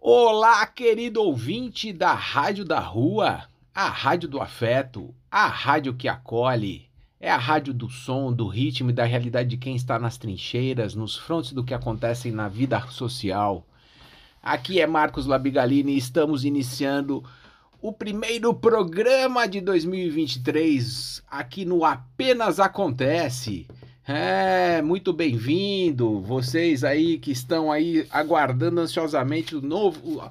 Olá, querido ouvinte da Rádio da Rua, a Rádio do Afeto, a rádio que acolhe. É a rádio do som, do ritmo e da realidade de quem está nas trincheiras, nos frontes do que acontece na vida social. Aqui é Marcos Labigalini e estamos iniciando o primeiro programa de 2023 aqui no Apenas Acontece. É, muito bem-vindo, vocês aí que estão aí aguardando ansiosamente o novo,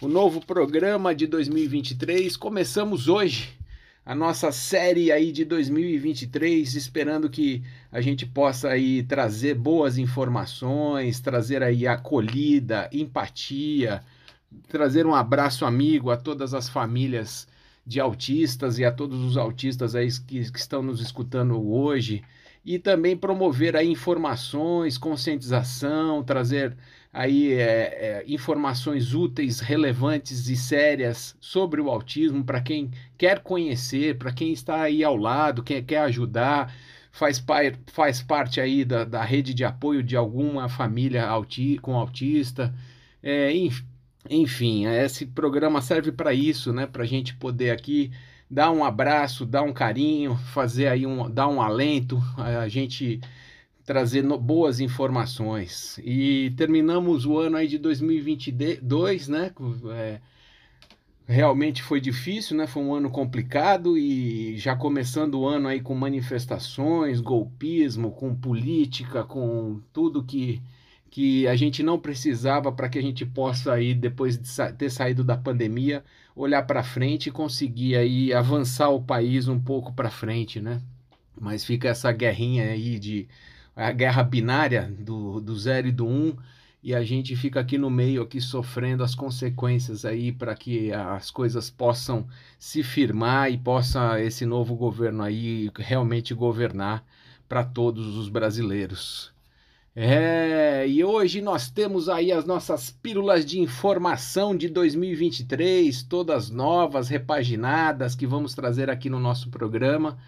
o novo programa de 2023. Começamos hoje a nossa série aí de 2023, esperando que a gente possa aí trazer boas informações, trazer aí acolhida, empatia, trazer um abraço amigo a todas as famílias de autistas e a todos os autistas aí que, que estão nos escutando hoje e também promover aí informações, conscientização, trazer aí é, é, informações úteis, relevantes e sérias sobre o autismo para quem quer conhecer, para quem está aí ao lado, quem quer ajudar, faz, faz parte aí da, da rede de apoio de alguma família auti com autista, é, enfim, esse programa serve para isso, né? Para a gente poder aqui dar um abraço, dar um carinho, fazer aí um, dar um alento, a gente trazer no, boas informações. E terminamos o ano aí de 2022, né? É, realmente foi difícil, né? Foi um ano complicado e já começando o ano aí com manifestações, golpismo, com política, com tudo que que a gente não precisava para que a gente possa aí depois de sa ter saído da pandemia olhar para frente e conseguir aí avançar o país um pouco para frente, né? Mas fica essa guerrinha aí de a guerra binária do, do zero e do um e a gente fica aqui no meio aqui sofrendo as consequências aí para que as coisas possam se firmar e possa esse novo governo aí realmente governar para todos os brasileiros. É, e hoje nós temos aí as nossas pílulas de informação de 2023, todas novas, repaginadas, que vamos trazer aqui no nosso programa.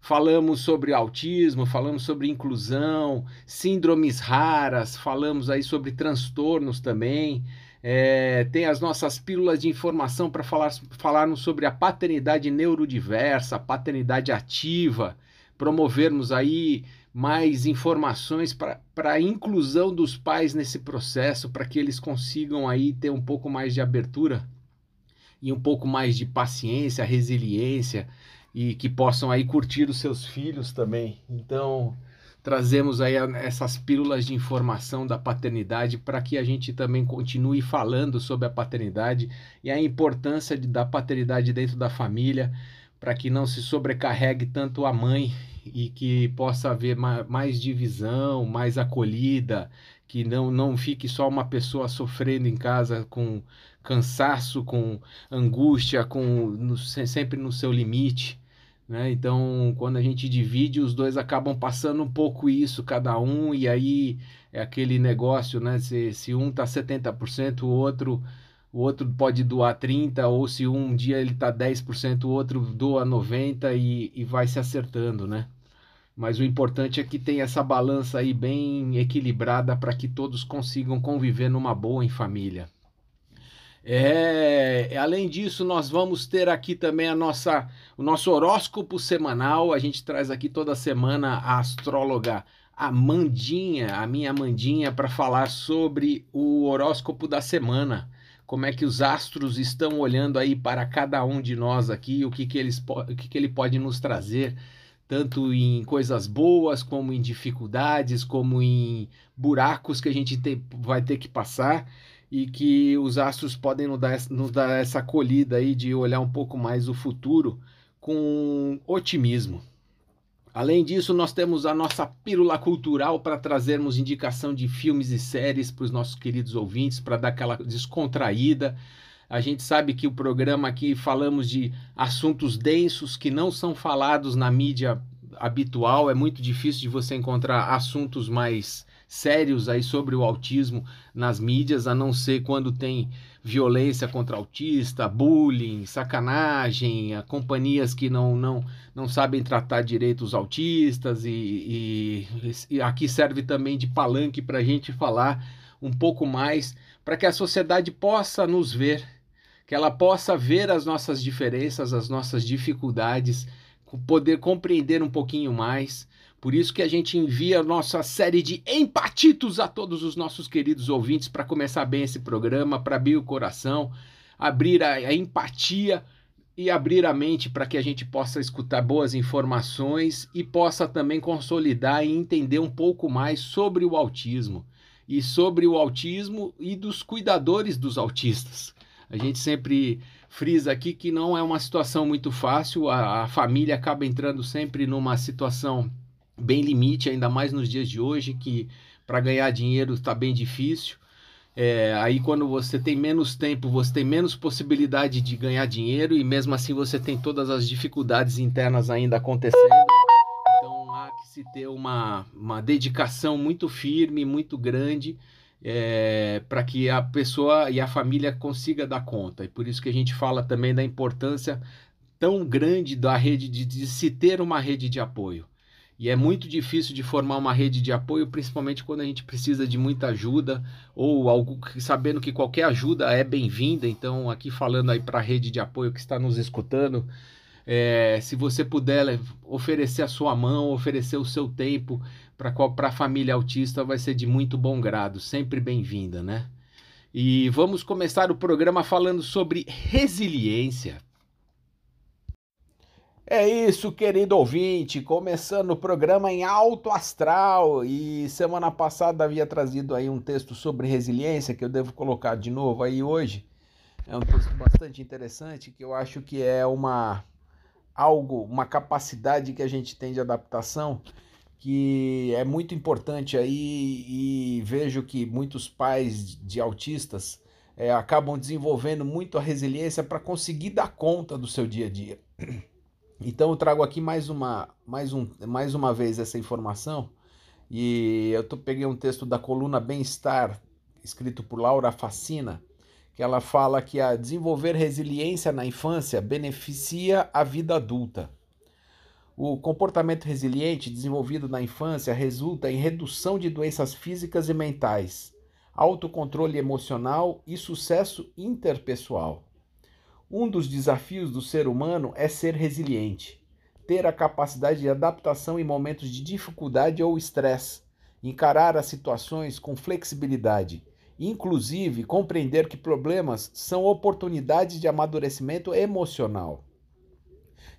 Falamos sobre autismo, falamos sobre inclusão, síndromes raras, falamos aí sobre transtornos também. É, tem as nossas pílulas de informação para falar falarmos sobre a paternidade neurodiversa, a paternidade ativa, promovermos aí mais informações para a inclusão dos pais nesse processo, para que eles consigam aí ter um pouco mais de abertura e um pouco mais de paciência, resiliência e que possam aí curtir os seus filhos também. Então, trazemos aí essas pílulas de informação da paternidade para que a gente também continue falando sobre a paternidade e a importância de, da paternidade dentro da família, para que não se sobrecarregue tanto a mãe e que possa haver mais divisão, mais acolhida, que não, não fique só uma pessoa sofrendo em casa com cansaço, com angústia, com no, sempre no seu limite. Né? Então, quando a gente divide, os dois acabam passando um pouco isso, cada um, e aí é aquele negócio, né? Se, se um tá 70%, o outro o outro pode doar 30%, ou se um dia ele tá 10%, o outro doa 90% e, e vai se acertando, né? Mas o importante é que tem essa balança aí bem equilibrada para que todos consigam conviver numa boa em família. É, além disso, nós vamos ter aqui também a nossa, o nosso horóscopo semanal. A gente traz aqui toda semana a astróloga Amandinha, a minha Amandinha, para falar sobre o horóscopo da semana. Como é que os astros estão olhando aí para cada um de nós aqui, o que, que, eles, o que, que ele pode nos trazer tanto em coisas boas, como em dificuldades, como em buracos que a gente te, vai ter que passar e que os astros podem nos dar, nos dar essa acolhida aí de olhar um pouco mais o futuro com otimismo. Além disso, nós temos a nossa pílula cultural para trazermos indicação de filmes e séries para os nossos queridos ouvintes, para dar aquela descontraída, a gente sabe que o programa aqui falamos de assuntos densos que não são falados na mídia habitual. É muito difícil de você encontrar assuntos mais sérios aí sobre o autismo nas mídias, a não ser quando tem violência contra autista, bullying, sacanagem, companhias que não, não, não sabem tratar direito os autistas e, e, e aqui serve também de palanque para a gente falar um pouco mais para que a sociedade possa nos ver, que ela possa ver as nossas diferenças, as nossas dificuldades, poder compreender um pouquinho mais. Por isso que a gente envia a nossa série de empatitos a todos os nossos queridos ouvintes para começar bem esse programa, para abrir o coração, abrir a, a empatia e abrir a mente para que a gente possa escutar boas informações e possa também consolidar e entender um pouco mais sobre o autismo e sobre o autismo e dos cuidadores dos autistas. A gente sempre frisa aqui que não é uma situação muito fácil, a, a família acaba entrando sempre numa situação bem limite, ainda mais nos dias de hoje, que para ganhar dinheiro está bem difícil. É, aí quando você tem menos tempo, você tem menos possibilidade de ganhar dinheiro e mesmo assim você tem todas as dificuldades internas ainda acontecendo. Então há que se ter uma, uma dedicação muito firme, muito grande é, para que a pessoa e a família consiga dar conta. E por isso que a gente fala também da importância tão grande da rede de, de se ter uma rede de apoio. E é muito difícil de formar uma rede de apoio, principalmente quando a gente precisa de muita ajuda ou algo sabendo que qualquer ajuda é bem-vinda. Então, aqui falando aí para a rede de apoio que está nos escutando, é, se você puder oferecer a sua mão, oferecer o seu tempo para a família autista, vai ser de muito bom grado, sempre bem-vinda, né? E vamos começar o programa falando sobre resiliência. É isso, querido ouvinte, começando o programa em alto astral e semana passada havia trazido aí um texto sobre resiliência que eu devo colocar de novo aí hoje. É um texto bastante interessante que eu acho que é uma algo, uma capacidade que a gente tem de adaptação que é muito importante aí e vejo que muitos pais de autistas é, acabam desenvolvendo muito a resiliência para conseguir dar conta do seu dia a dia. Então eu trago aqui mais uma, mais um, mais uma vez essa informação e eu tô, peguei um texto da coluna Bem-Estar, escrito por Laura Facina, que ela fala que a desenvolver resiliência na infância beneficia a vida adulta. O comportamento resiliente desenvolvido na infância resulta em redução de doenças físicas e mentais, autocontrole emocional e sucesso interpessoal. Um dos desafios do ser humano é ser resiliente, ter a capacidade de adaptação em momentos de dificuldade ou estresse, encarar as situações com flexibilidade, inclusive compreender que problemas são oportunidades de amadurecimento emocional.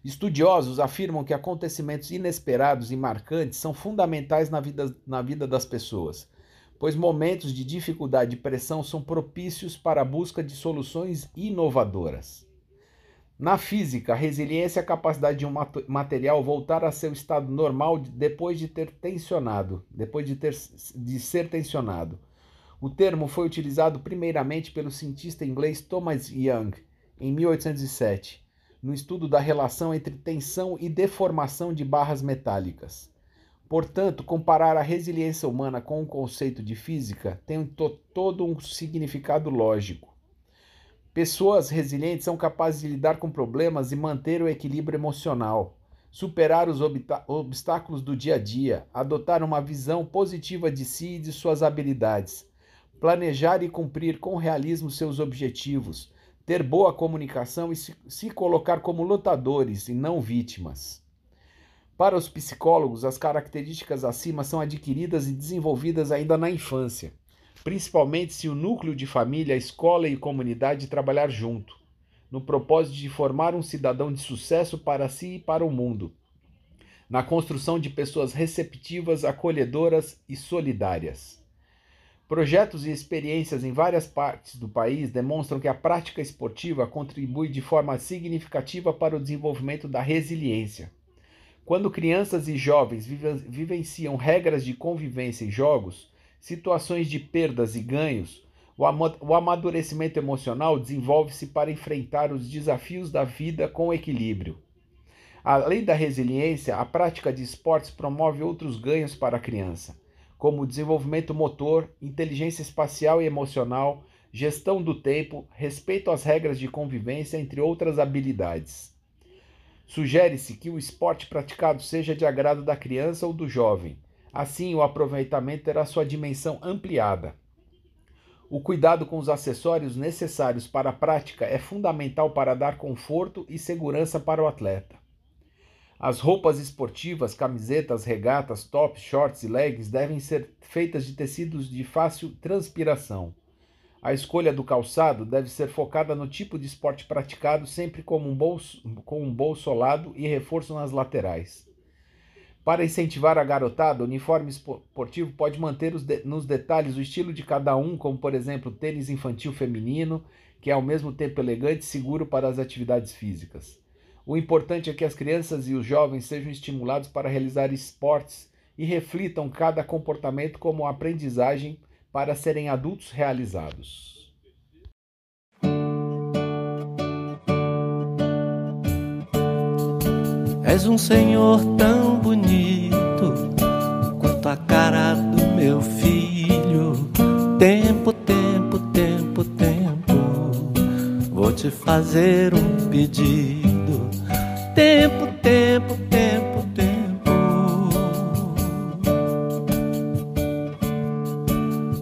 Estudiosos afirmam que acontecimentos inesperados e marcantes são fundamentais na vida, na vida das pessoas, pois momentos de dificuldade e pressão são propícios para a busca de soluções inovadoras. Na física, a resiliência é a capacidade de um material voltar a seu estado normal depois de ter tensionado, depois de, ter, de ser tensionado. O termo foi utilizado primeiramente pelo cientista inglês Thomas Young em 1807, no estudo da relação entre tensão e deformação de barras metálicas. Portanto, comparar a resiliência humana com o conceito de física tem to todo um significado lógico. Pessoas resilientes são capazes de lidar com problemas e manter o equilíbrio emocional, superar os obstáculos do dia a dia, adotar uma visão positiva de si e de suas habilidades, planejar e cumprir com realismo seus objetivos, ter boa comunicação e se, se colocar como lutadores e não vítimas. Para os psicólogos, as características acima são adquiridas e desenvolvidas ainda na infância, principalmente se o núcleo de família, escola e comunidade trabalhar junto, no propósito de formar um cidadão de sucesso para si e para o mundo, na construção de pessoas receptivas, acolhedoras e solidárias. Projetos e experiências em várias partes do país demonstram que a prática esportiva contribui de forma significativa para o desenvolvimento da resiliência quando crianças e jovens vivenciam regras de convivência em jogos, situações de perdas e ganhos, o amadurecimento emocional desenvolve-se para enfrentar os desafios da vida com equilíbrio. Além da resiliência, a prática de esportes promove outros ganhos para a criança, como desenvolvimento motor, inteligência espacial e emocional, gestão do tempo, respeito às regras de convivência, entre outras habilidades. Sugere-se que o esporte praticado seja de agrado da criança ou do jovem. Assim, o aproveitamento terá sua dimensão ampliada. O cuidado com os acessórios necessários para a prática é fundamental para dar conforto e segurança para o atleta. As roupas esportivas, camisetas, regatas, tops, shorts e leggings devem ser feitas de tecidos de fácil transpiração. A escolha do calçado deve ser focada no tipo de esporte praticado, sempre com um bolso, com um bolso ao lado e reforço nas laterais. Para incentivar a garotada, o uniforme esportivo pode manter de, nos detalhes o estilo de cada um, como por exemplo tênis infantil feminino, que é ao mesmo tempo elegante e seguro para as atividades físicas. O importante é que as crianças e os jovens sejam estimulados para realizar esportes e reflitam cada comportamento como aprendizagem para serem adultos realizados. És um senhor tão bonito quanto a cara do meu filho. Tempo, tempo, tempo, tempo. Vou te fazer um pedido. Tempo, tempo, tempo,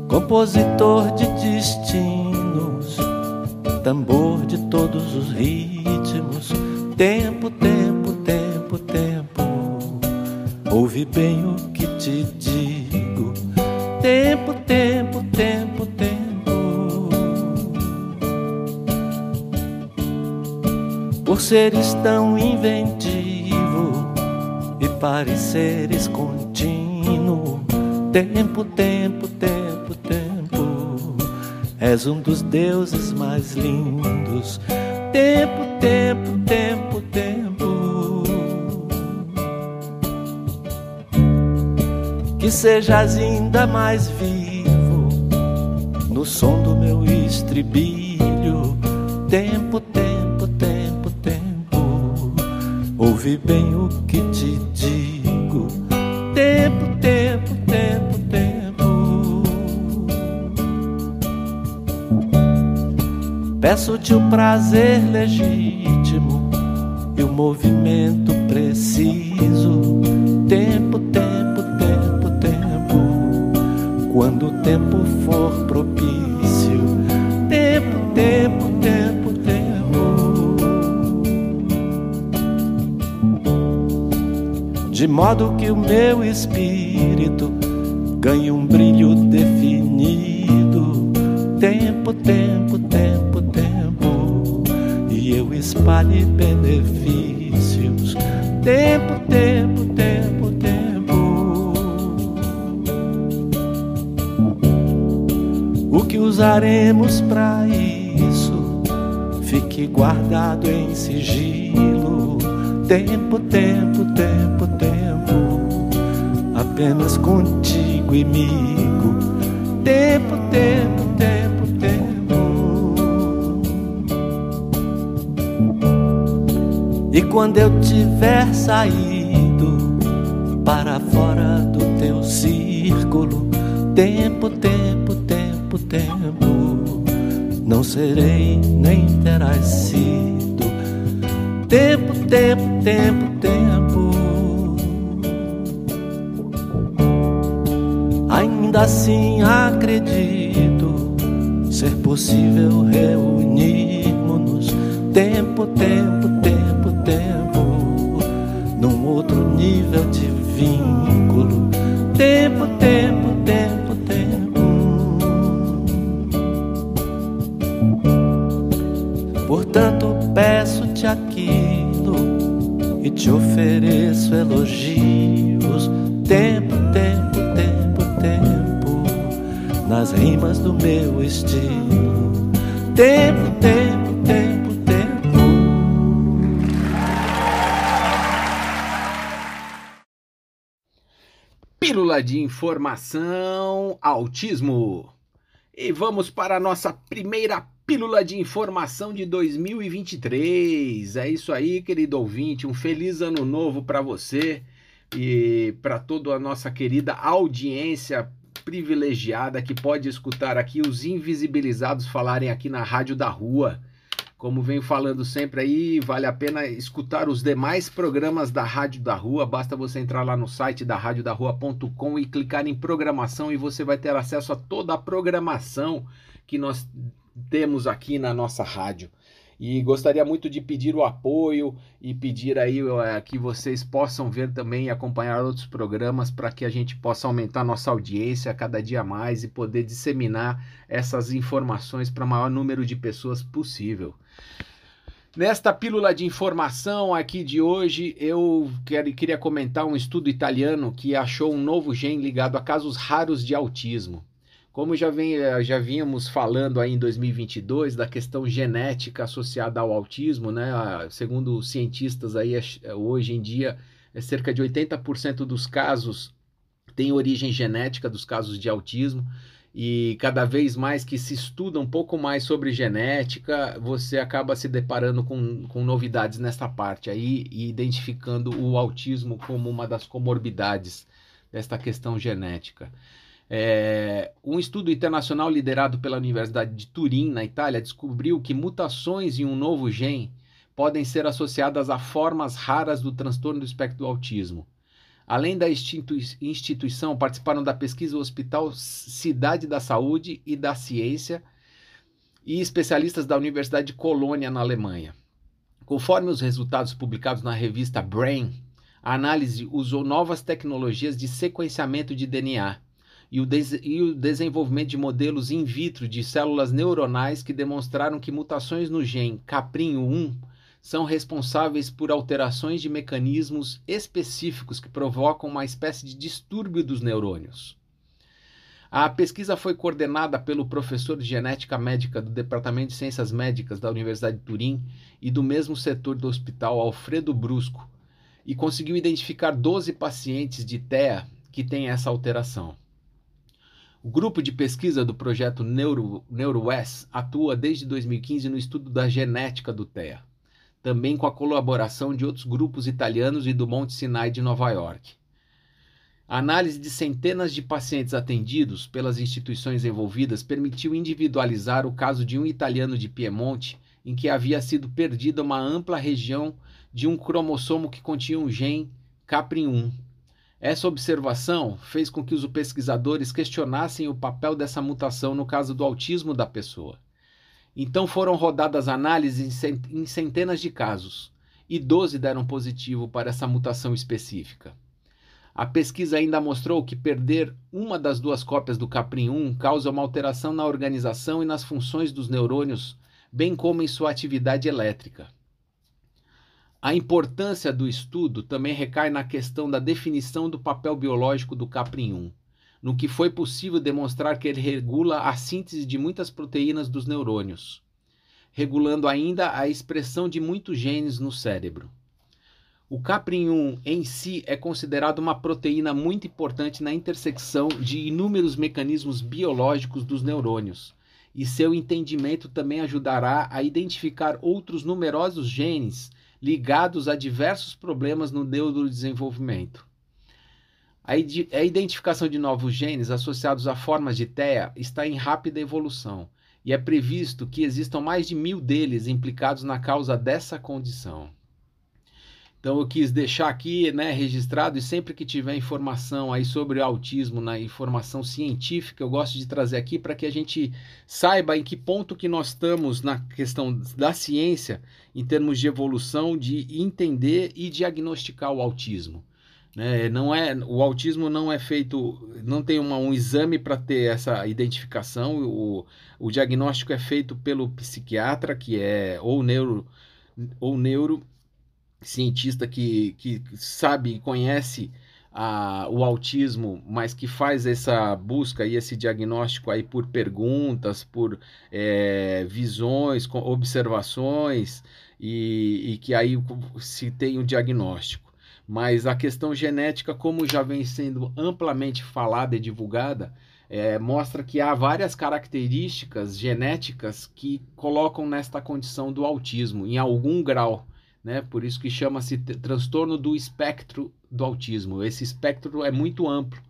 compositor de destinos, tambor de todos os ritmos. Tempo, tempo, tempo, tempo. Ouve bem o que te seres tão inventivo e pareceres contínuo. Tempo, tempo, tempo És um dos deuses mais lindos. Tempo, tempo, tempo, tempo. Que sejas ainda mais vivo no som do meu estribilho. Prazer Fique guardado em sigilo. Tempo, tempo, tempo, tempo. Apenas contigo, amigo. Tempo, tempo, tempo, tempo. E quando eu tiver saído para fora do teu círculo, tempo, tempo, tempo, tempo, não serei nem terás sido. Tempo, tempo, tempo, tempo. Ainda assim acredito ser possível reunirmos tempo, tempo, tempo tempo, num outro nível de te ofereço elogios. Tempo, tempo, tempo, tempo, nas rimas do meu estilo. Tempo, tempo, tempo Pílula de informação autismo. E vamos para a nossa primeira pílula de informação de 2023. É isso aí, querido ouvinte. Um feliz ano novo para você e para toda a nossa querida audiência privilegiada que pode escutar aqui os invisibilizados falarem aqui na Rádio da Rua. Como venho falando sempre aí, vale a pena escutar os demais programas da Rádio da Rua. Basta você entrar lá no site da radiodarrua.com e clicar em programação e você vai ter acesso a toda a programação que nós temos aqui na nossa rádio. E gostaria muito de pedir o apoio e pedir aí é, que vocês possam ver também e acompanhar outros programas para que a gente possa aumentar nossa audiência cada dia mais e poder disseminar essas informações para o maior número de pessoas possível. Nesta pílula de informação aqui de hoje, eu quero, queria comentar um estudo italiano que achou um novo gene ligado a casos raros de autismo. Como já, vem, eh, já vínhamos falando aí em 2022 da questão genética associada ao autismo, né? Segundo cientistas aí, é hoje em dia, é cerca de 80% dos casos tem origem genética dos casos de autismo e cada vez mais que se estuda um pouco mais sobre genética, você acaba se deparando com, com novidades nessa parte aí e identificando o autismo como uma das comorbidades desta questão genética. É, um estudo internacional liderado pela Universidade de Turim, na Itália, descobriu que mutações em um novo gene podem ser associadas a formas raras do transtorno do espectro do autismo. Além da instituição, participaram da pesquisa o Hospital Cidade da Saúde e da Ciência e especialistas da Universidade de Colônia, na Alemanha. Conforme os resultados publicados na revista Brain, a análise usou novas tecnologias de sequenciamento de DNA e o, e o, desenvolvimento de modelos in vitro de células neuronais que demonstraram que mutações no gene caprinho1 são responsáveis por alterações de mecanismos específicos que provocam uma espécie de distúrbio dos neurônios. A pesquisa foi coordenada pelo professor de genética médica do Departamento de Ciências Médicas da Universidade de Turim e do mesmo setor do hospital Alfredo Brusco e conseguiu identificar 12 pacientes de TEA que têm essa alteração. O grupo de pesquisa do projeto Neuro, NeuroWest atua desde 2015 no estudo da genética do TEA também com a colaboração de outros grupos italianos e do Monte Sinai de Nova York. A análise de centenas de pacientes atendidos pelas instituições envolvidas permitiu individualizar o caso de um italiano de Piemonte em que havia sido perdida uma ampla região de um cromossomo que continha um gene CAPRIN1. Essa observação fez com que os pesquisadores questionassem o papel dessa mutação no caso do autismo da pessoa. Então foram rodadas análises em centenas de casos e 12 deram positivo para essa mutação específica. A pesquisa ainda mostrou que perder uma das duas cópias do Caprin1 causa uma alteração na organização e nas funções dos neurônios, bem como em sua atividade elétrica. A importância do estudo também recai na questão da definição do papel biológico do Caprin1 no que foi possível demonstrar que ele regula a síntese de muitas proteínas dos neurônios, regulando ainda a expressão de muitos genes no cérebro. O caprin-1 em si é considerado uma proteína muito importante na intersecção de inúmeros mecanismos biológicos dos neurônios, e seu entendimento também ajudará a identificar outros numerosos genes ligados a diversos problemas no neurodesenvolvimento. A, a identificação de novos genes associados a formas de TEA está em rápida evolução e é previsto que existam mais de mil deles implicados na causa dessa condição. Então eu quis deixar aqui, né, registrado e sempre que tiver informação aí sobre autismo, na informação científica, eu gosto de trazer aqui para que a gente saiba em que ponto que nós estamos na questão da ciência em termos de evolução, de entender e diagnosticar o autismo. Né? Não é, o autismo não é feito, não tem uma, um exame para ter essa identificação. O, o diagnóstico é feito pelo psiquiatra, que é ou neuro ou neuro cientista que, que sabe e conhece a, o autismo, mas que faz essa busca e esse diagnóstico aí por perguntas, por é, visões, observações, e, e que aí se tem o diagnóstico. Mas a questão genética, como já vem sendo amplamente falada e divulgada, é, mostra que há várias características genéticas que colocam nesta condição do autismo, em algum grau. Né? Por isso que chama-se transtorno do espectro do autismo. Esse espectro é muito amplo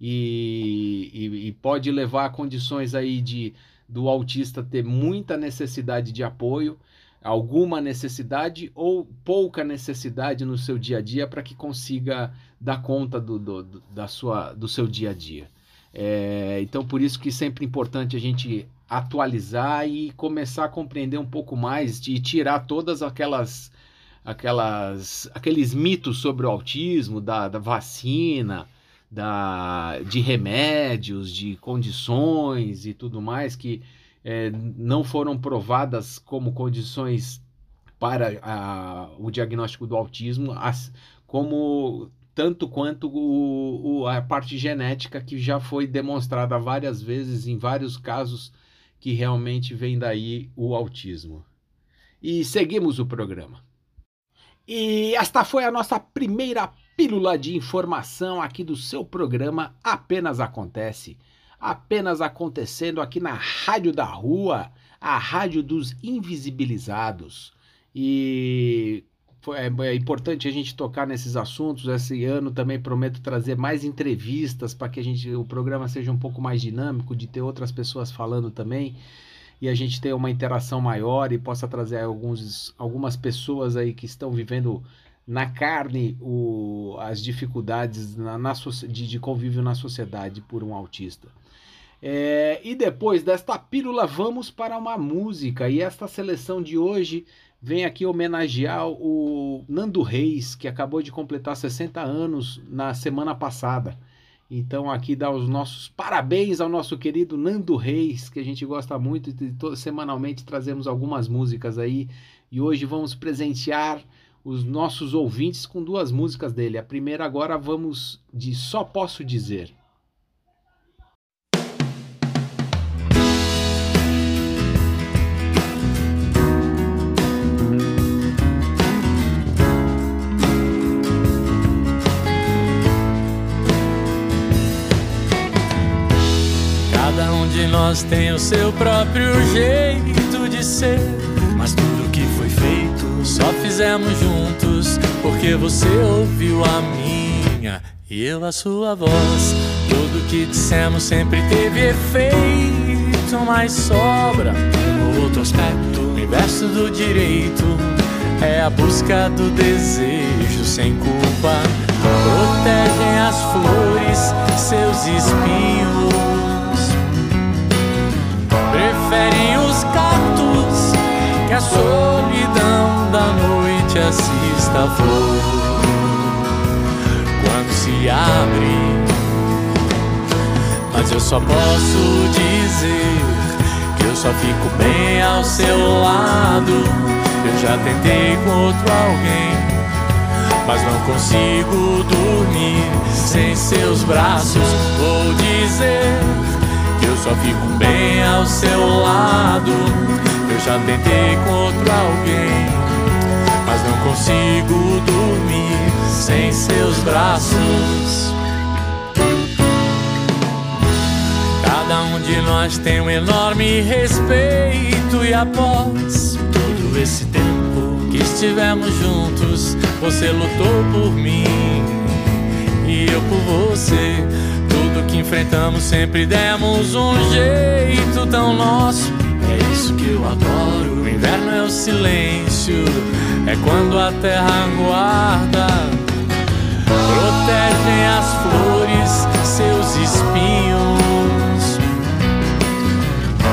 e, e, e pode levar a condições aí de do autista ter muita necessidade de apoio, alguma necessidade ou pouca necessidade no seu dia a dia para que consiga dar conta do, do, da sua, do seu dia a dia. É, então, por isso que sempre é importante a gente atualizar e começar a compreender um pouco mais e tirar todas aquelas aquelas aqueles mitos sobre o autismo, da, da vacina, da, de remédios, de condições e tudo mais que é, não foram provadas como condições para a, o diagnóstico do autismo, as, como tanto quanto o, o, a parte genética que já foi demonstrada várias vezes em vários casos que realmente vem daí o autismo. E seguimos o programa. E esta foi a nossa primeira pílula de informação aqui do seu programa Apenas Acontece. Apenas acontecendo aqui na Rádio da Rua, a Rádio dos Invisibilizados. E é, é importante a gente tocar nesses assuntos. Esse ano também prometo trazer mais entrevistas para que a gente, o programa seja um pouco mais dinâmico, de ter outras pessoas falando também e a gente ter uma interação maior e possa trazer alguns, algumas pessoas aí que estão vivendo na carne o, as dificuldades na, na, de, de convívio na sociedade por um autista. É, e depois desta pílula, vamos para uma música. E esta seleção de hoje vem aqui homenagear o Nando Reis, que acabou de completar 60 anos na semana passada. Então aqui dá os nossos parabéns ao nosso querido Nando Reis, que a gente gosta muito e semanalmente trazemos algumas músicas aí. E hoje vamos presentear os nossos ouvintes com duas músicas dele. A primeira agora vamos de Só Posso Dizer. De nós tem o seu próprio jeito de ser. Mas tudo que foi feito só fizemos juntos, porque você ouviu a minha e eu a sua voz. Tudo que dissemos sempre teve efeito, mas sobra um outro aspecto. O inverso do direito é a busca do desejo sem culpa. Protegem as flores, seus espinhos preferem os cactos que a solidão da noite assista a flor quando se abre. Mas eu só posso dizer que eu só fico bem ao seu lado. Eu já tentei com outro alguém, mas não consigo dormir sem seus braços. Vou dizer eu só fico bem ao seu lado. Eu já tentei com outro alguém, mas não consigo dormir sem seus braços. Cada um de nós tem um enorme respeito e após todo esse tempo que estivemos juntos, você lutou por mim e eu por você que enfrentamos sempre demos um jeito tão nosso. É isso que eu adoro. O inverno é o silêncio, é quando a terra guarda. Protegem as flores, seus espinhos.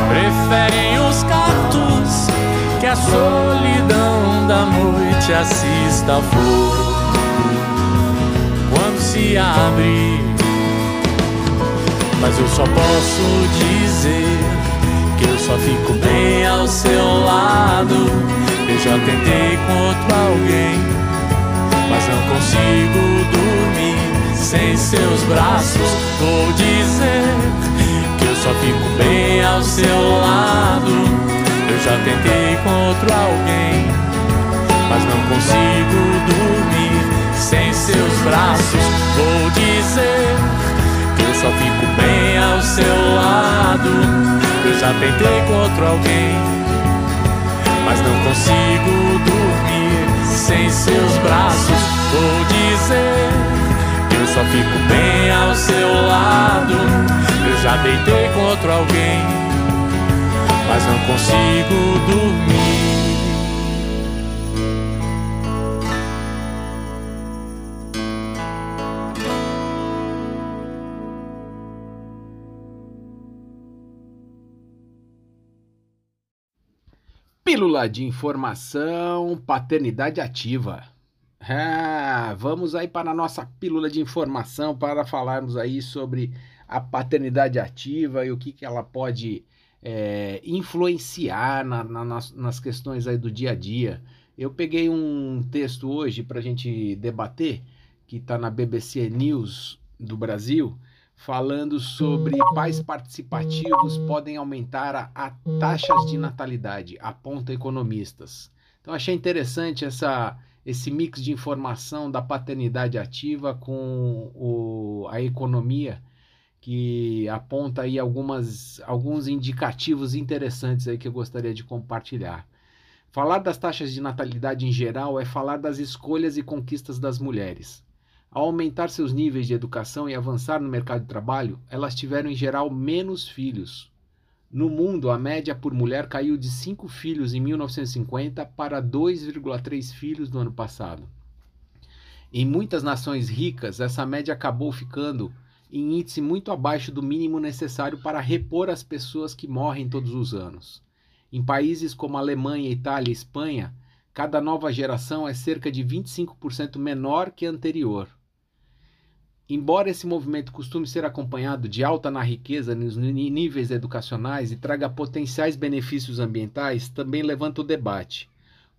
Preferem os cactos que a solidão da noite assista a flor. Quando se abre mas eu só posso dizer que eu só fico bem ao seu lado. Eu já tentei com outro alguém, mas não consigo dormir sem seus braços. Vou dizer que eu só fico bem ao seu lado. Eu já tentei com outro alguém, mas não consigo dormir sem seus braços. Vou dizer só fico bem ao seu lado. Eu já tentei com outro alguém, mas não consigo dormir sem seus braços. Vou dizer que eu só fico bem ao seu lado. Eu já deitei com outro alguém, mas não consigo dormir. Pílula de informação, paternidade ativa. Ah, vamos aí para a nossa pílula de informação para falarmos aí sobre a paternidade ativa e o que, que ela pode é, influenciar na, na, nas, nas questões aí do dia a dia. Eu peguei um texto hoje para a gente debater, que está na BBC News do Brasil, falando sobre pais participativos podem aumentar a, a taxas de natalidade, aponta economistas. Então achei interessante essa, esse mix de informação da paternidade ativa com o, a economia que aponta aí algumas, alguns indicativos interessantes aí que eu gostaria de compartilhar. Falar das taxas de natalidade em geral é falar das escolhas e conquistas das mulheres. Ao aumentar seus níveis de educação e avançar no mercado de trabalho, elas tiveram em geral menos filhos. No mundo, a média por mulher caiu de 5 filhos em 1950 para 2,3 filhos no ano passado. Em muitas nações ricas, essa média acabou ficando em índice muito abaixo do mínimo necessário para repor as pessoas que morrem todos os anos. Em países como Alemanha, Itália e Espanha, cada nova geração é cerca de 25% menor que a anterior. Embora esse movimento costume ser acompanhado de alta na riqueza nos níveis educacionais e traga potenciais benefícios ambientais, também levanta o debate.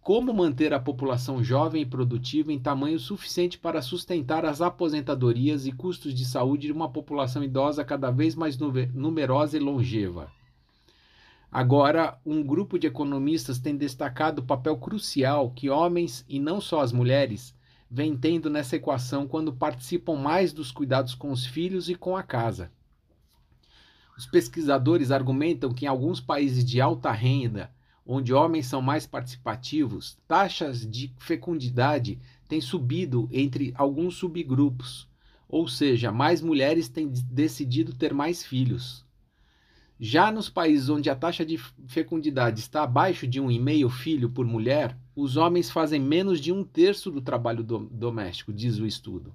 Como manter a população jovem e produtiva em tamanho suficiente para sustentar as aposentadorias e custos de saúde de uma população idosa cada vez mais numerosa e longeva? Agora, um grupo de economistas tem destacado o papel crucial que homens, e não só as mulheres, vem tendo nessa equação quando participam mais dos cuidados com os filhos e com a casa. Os pesquisadores argumentam que em alguns países de alta renda, onde homens são mais participativos, taxas de fecundidade têm subido entre alguns subgrupos, ou seja, mais mulheres têm decidido ter mais filhos. Já nos países onde a taxa de fecundidade está abaixo de um e meio filho por mulher, os homens fazem menos de um terço do trabalho do doméstico, diz o estudo.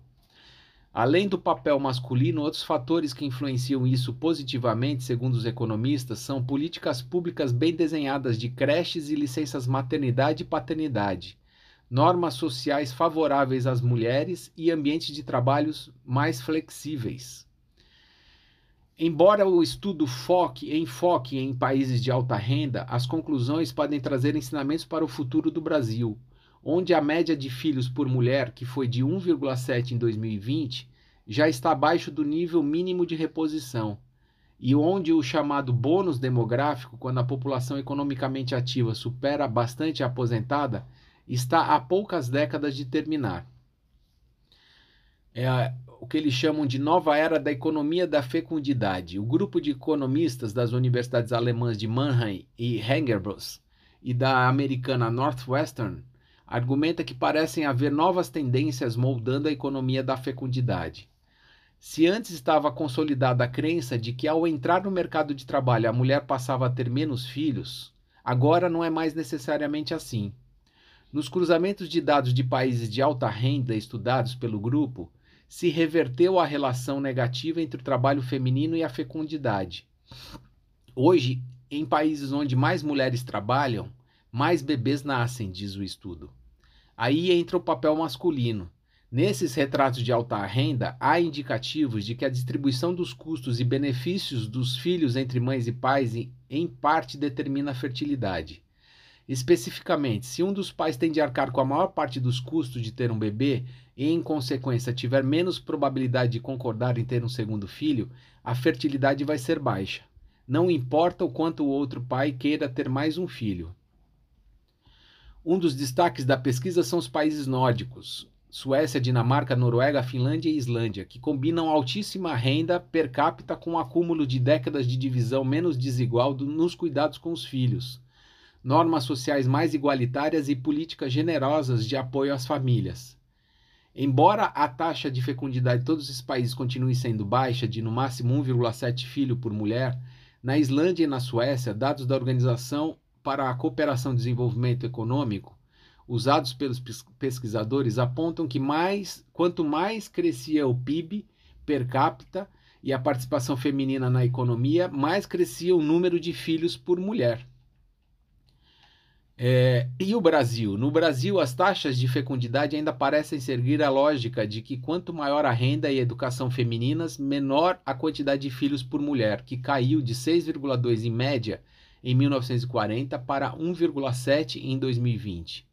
Além do papel masculino, outros fatores que influenciam isso positivamente, segundo os economistas, são políticas públicas bem desenhadas de creches e licenças maternidade e paternidade, normas sociais favoráveis às mulheres e ambientes de trabalhos mais flexíveis. Embora o estudo foque, enfoque em países de alta renda, as conclusões podem trazer ensinamentos para o futuro do Brasil, onde a média de filhos por mulher, que foi de 1,7 em 2020, já está abaixo do nível mínimo de reposição, e onde o chamado bônus demográfico, quando a população economicamente ativa supera bastante a aposentada, está a poucas décadas de terminar. É, o que eles chamam de nova era da economia da fecundidade. O grupo de economistas das universidades alemãs de Mannheim e Hengerbros e da americana Northwestern argumenta que parecem haver novas tendências moldando a economia da fecundidade. Se antes estava consolidada a crença de que ao entrar no mercado de trabalho a mulher passava a ter menos filhos, agora não é mais necessariamente assim. Nos cruzamentos de dados de países de alta renda estudados pelo grupo, se reverteu a relação negativa entre o trabalho feminino e a fecundidade. Hoje, em países onde mais mulheres trabalham, mais bebês nascem, diz o estudo. Aí entra o papel masculino. Nesses retratos de alta renda, há indicativos de que a distribuição dos custos e benefícios dos filhos entre mães e pais, em parte, determina a fertilidade. Especificamente, se um dos pais tem de arcar com a maior parte dos custos de ter um bebê e, em consequência, tiver menos probabilidade de concordar em ter um segundo filho, a fertilidade vai ser baixa. Não importa o quanto o outro pai queira ter mais um filho. Um dos destaques da pesquisa são os países nórdicos, Suécia, Dinamarca, Noruega, Finlândia e Islândia, que combinam altíssima renda per capita com o um acúmulo de décadas de divisão menos desigual nos cuidados com os filhos normas sociais mais igualitárias e políticas generosas de apoio às famílias. Embora a taxa de fecundidade de todos esses países continue sendo baixa, de no máximo 1,7 filho por mulher, na Islândia e na Suécia, dados da Organização para a Cooperação e Desenvolvimento Econômico, usados pelos pesquisadores, apontam que mais, quanto mais crescia o PIB per capita e a participação feminina na economia, mais crescia o número de filhos por mulher. É, e o Brasil? No Brasil, as taxas de fecundidade ainda parecem seguir a lógica de que quanto maior a renda e a educação femininas, menor a quantidade de filhos por mulher, que caiu de 6,2 em média em 1940 para 1,7 em 2020.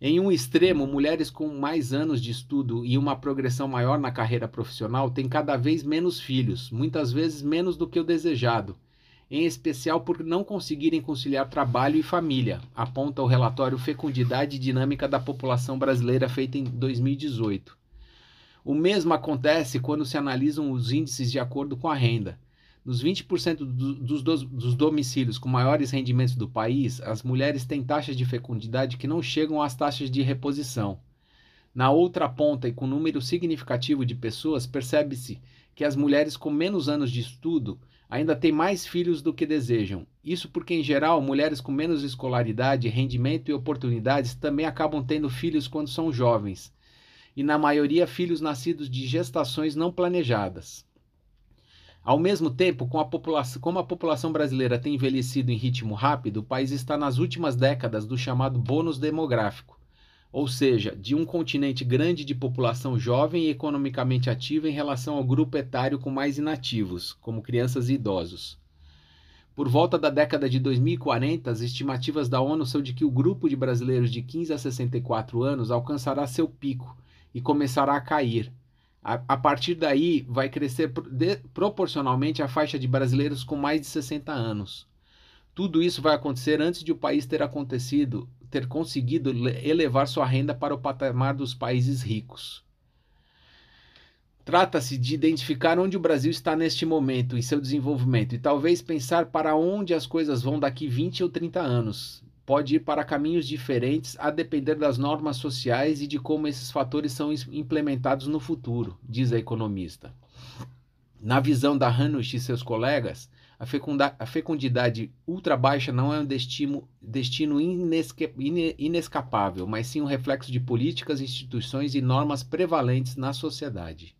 Em um extremo, mulheres com mais anos de estudo e uma progressão maior na carreira profissional têm cada vez menos filhos, muitas vezes menos do que o desejado em especial por não conseguirem conciliar trabalho e família, aponta o relatório Fecundidade Dinâmica da População Brasileira feito em 2018. O mesmo acontece quando se analisam os índices de acordo com a renda. Nos 20% do, dos, dos domicílios com maiores rendimentos do país, as mulheres têm taxas de fecundidade que não chegam às taxas de reposição. Na outra ponta e com número significativo de pessoas, percebe-se que as mulheres com menos anos de estudo ainda têm mais filhos do que desejam. Isso porque, em geral, mulheres com menos escolaridade, rendimento e oportunidades também acabam tendo filhos quando são jovens, e na maioria filhos nascidos de gestações não planejadas. Ao mesmo tempo, com a população, como a população brasileira tem envelhecido em ritmo rápido, o país está nas últimas décadas do chamado bônus demográfico, ou seja, de um continente grande de população jovem e economicamente ativa em relação ao grupo etário com mais inativos, como crianças e idosos. Por volta da década de 2040, as estimativas da ONU são de que o grupo de brasileiros de 15 a 64 anos alcançará seu pico e começará a cair. A, a partir daí, vai crescer de, proporcionalmente a faixa de brasileiros com mais de 60 anos. Tudo isso vai acontecer antes de o país ter acontecido ter conseguido elevar sua renda para o patamar dos países ricos. Trata-se de identificar onde o Brasil está neste momento em seu desenvolvimento e talvez pensar para onde as coisas vão daqui 20 ou 30 anos. Pode ir para caminhos diferentes a depender das normas sociais e de como esses fatores são implementados no futuro, diz a economista. Na visão da Hanush e seus colegas, a, fecunda, a fecundidade ultra baixa não é um destino, destino inesque, ine, inescapável, mas sim um reflexo de políticas, instituições e normas prevalentes na sociedade.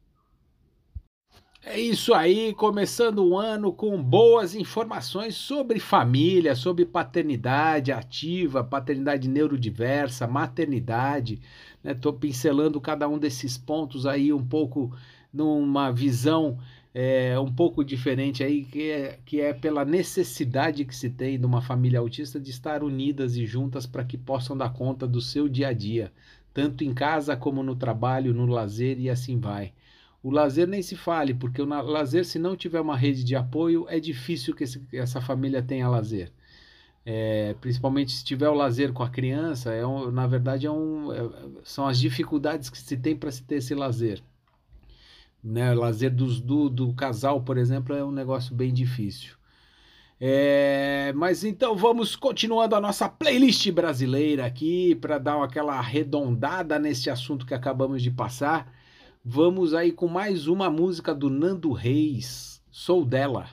É isso aí, começando o ano com boas informações sobre família, sobre paternidade ativa, paternidade neurodiversa, maternidade. Estou né? pincelando cada um desses pontos aí um pouco numa visão é, um pouco diferente aí, que é, que é pela necessidade que se tem de uma família autista de estar unidas e juntas para que possam dar conta do seu dia a dia, tanto em casa como no trabalho, no lazer e assim vai. O lazer nem se fale, porque o lazer, se não tiver uma rede de apoio, é difícil que esse, essa família tenha lazer. É, principalmente se tiver o lazer com a criança, é um, na verdade é um, é, são as dificuldades que se tem para se ter esse lazer. Né? Lazer dos, do, do casal, por exemplo, é um negócio bem difícil. É, mas então vamos continuando a nossa playlist brasileira aqui para dar aquela arredondada nesse assunto que acabamos de passar. Vamos aí com mais uma música do Nando Reis, Sou dela.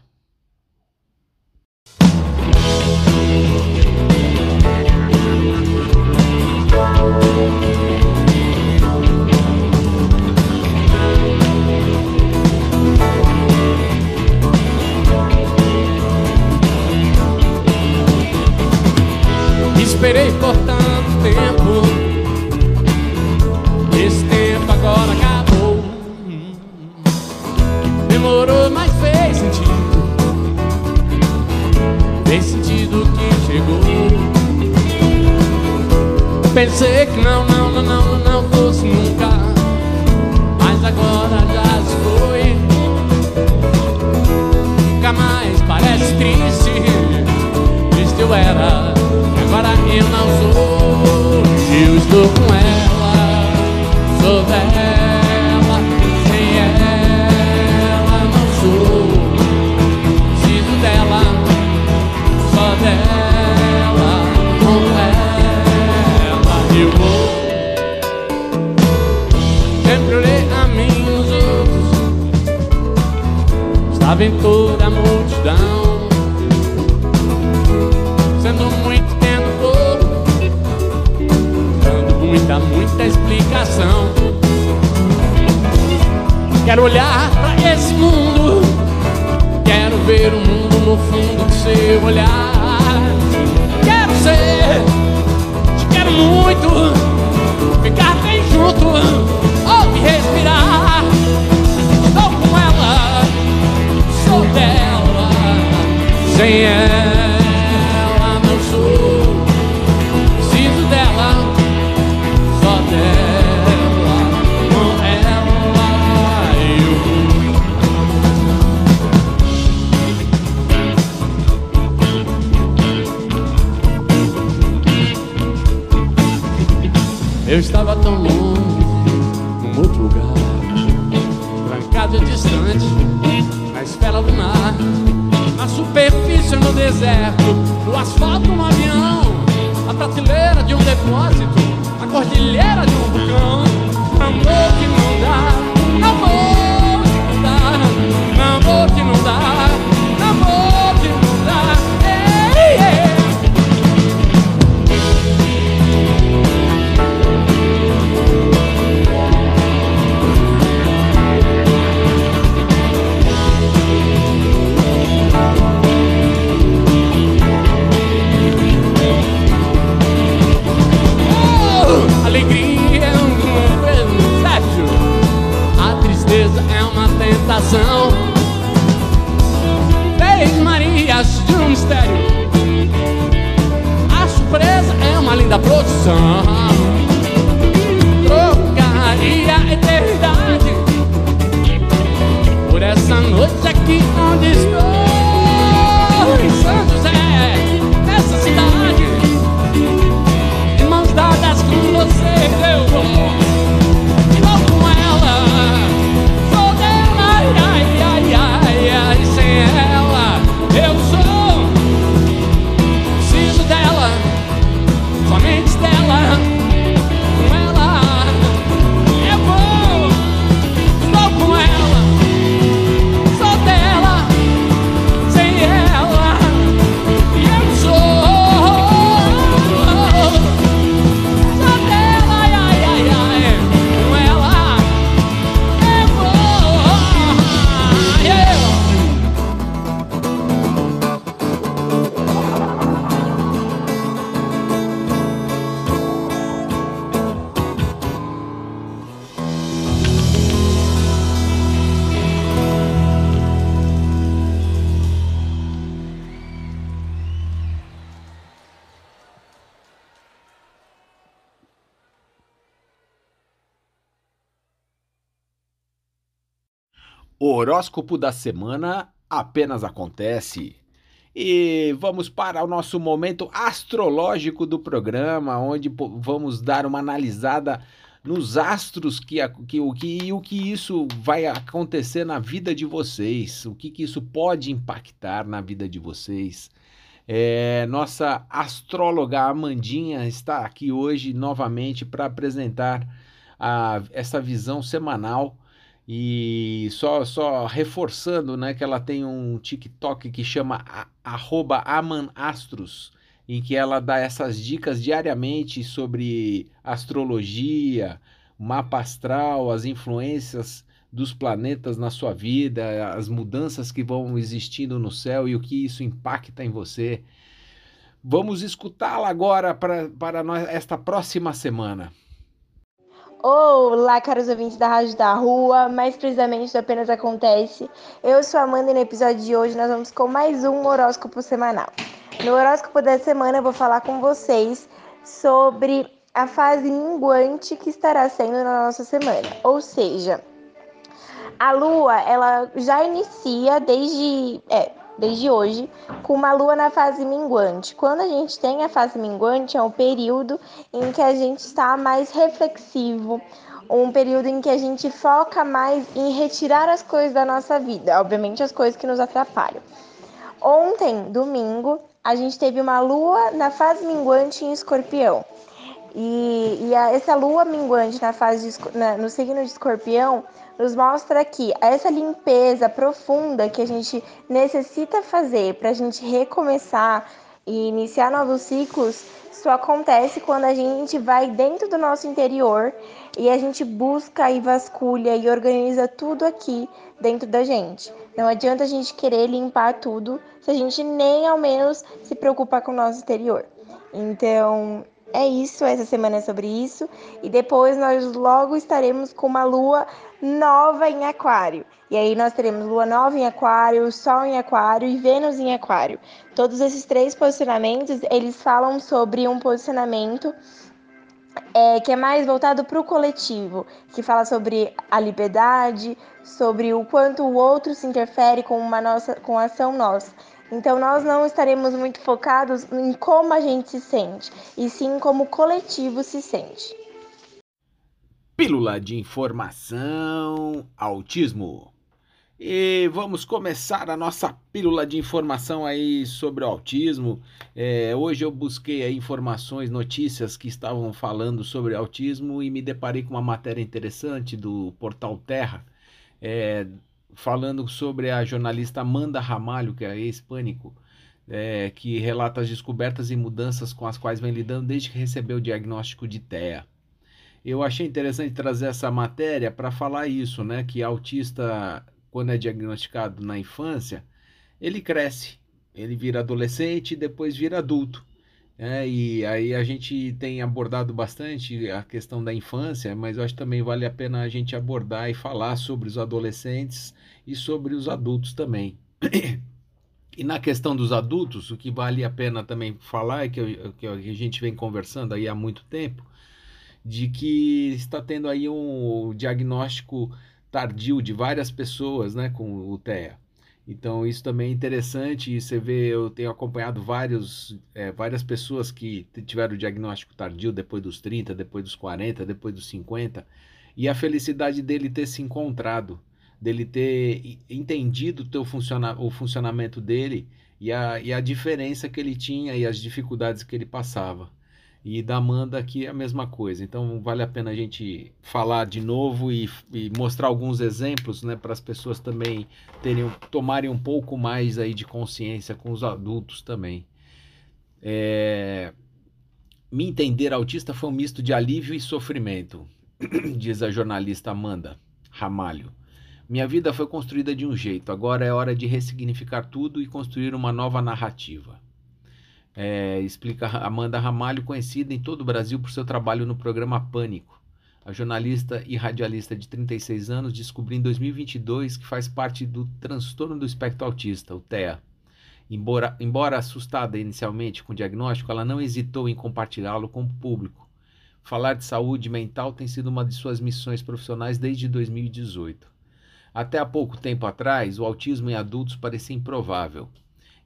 Horóscopo da semana apenas acontece. E vamos para o nosso momento astrológico do programa, onde vamos dar uma analisada nos astros que, que, o, que, o que isso vai acontecer na vida de vocês, o que, que isso pode impactar na vida de vocês. É, nossa astróloga Amandinha está aqui hoje novamente para apresentar a, essa visão semanal e só, só reforçando, né, que ela tem um TikTok que chama amanastros, em que ela dá essas dicas diariamente sobre astrologia, mapa astral, as influências dos planetas na sua vida, as mudanças que vão existindo no céu e o que isso impacta em você. Vamos escutá-la agora para, esta próxima semana. Olá, caros ouvintes da Rádio da Rua, mais precisamente do Apenas Acontece. Eu sou a Amanda e no episódio de hoje nós vamos com mais um horóscopo semanal. No horóscopo da semana eu vou falar com vocês sobre a fase minguante que estará sendo na nossa semana. Ou seja, a lua, ela já inicia desde, é, desde hoje, com uma lua na fase minguante. Quando a gente tem a fase minguante, é um período em que a gente está mais reflexivo, um período em que a gente foca mais em retirar as coisas da nossa vida, obviamente as coisas que nos atrapalham. Ontem, domingo, a gente teve uma lua na fase minguante em escorpião. E, e a, essa lua minguante na fase de, na, no signo de escorpião nos mostra que essa limpeza profunda que a gente necessita fazer para a gente recomeçar e iniciar novos ciclos só acontece quando a gente vai dentro do nosso interior e a gente busca e vasculha e organiza tudo aqui dentro da gente. Não adianta a gente querer limpar tudo se a gente nem ao menos se preocupar com o nosso interior. Então, é isso, essa semana é sobre isso. E depois nós logo estaremos com uma lua nova em Aquário. E aí nós teremos lua nova em Aquário, Sol em Aquário e Vênus em Aquário. Todos esses três posicionamentos, eles falam sobre um posicionamento é, que é mais voltado para o coletivo, que fala sobre a liberdade, sobre o quanto o outro se interfere com uma nossa, com a ação nossa. Então nós não estaremos muito focados em como a gente se sente, e sim como o coletivo se sente. Pílula de informação autismo. E vamos começar a nossa pílula de informação aí sobre o autismo. É, hoje eu busquei informações, notícias que estavam falando sobre autismo e me deparei com uma matéria interessante do portal Terra, é, falando sobre a jornalista Amanda Ramalho, que é ex-pânico, é, que relata as descobertas e mudanças com as quais vem lidando desde que recebeu o diagnóstico de TEA. Eu achei interessante trazer essa matéria para falar isso, né? Que autista quando é diagnosticado na infância, ele cresce, ele vira adolescente e depois vira adulto. É, e aí a gente tem abordado bastante a questão da infância, mas eu acho que também vale a pena a gente abordar e falar sobre os adolescentes e sobre os adultos também. E na questão dos adultos, o que vale a pena também falar é que, que a gente vem conversando aí há muito tempo, de que está tendo aí um diagnóstico tardio de várias pessoas né, com o TEA. Então isso também é interessante e você vê, eu tenho acompanhado vários, é, várias pessoas que tiveram o diagnóstico tardio depois dos 30, depois dos 40, depois dos 50, e a felicidade dele ter se encontrado, dele ter entendido o, teu funciona, o funcionamento dele e a, e a diferença que ele tinha e as dificuldades que ele passava. E da Amanda aqui é a mesma coisa. Então vale a pena a gente falar de novo e, e mostrar alguns exemplos, né, para as pessoas também terem, tomarem um pouco mais aí de consciência com os adultos também. É... Me entender autista foi um misto de alívio e sofrimento, diz a jornalista Amanda Ramalho. Minha vida foi construída de um jeito, agora é hora de ressignificar tudo e construir uma nova narrativa. É, explica Amanda Ramalho, conhecida em todo o Brasil por seu trabalho no programa Pânico. A jornalista e radialista de 36 anos descobriu em 2022 que faz parte do transtorno do espectro autista, o TEA. Embora, embora assustada inicialmente com o diagnóstico, ela não hesitou em compartilhá-lo com o público. Falar de saúde mental tem sido uma de suas missões profissionais desde 2018. Até há pouco tempo atrás, o autismo em adultos parecia improvável.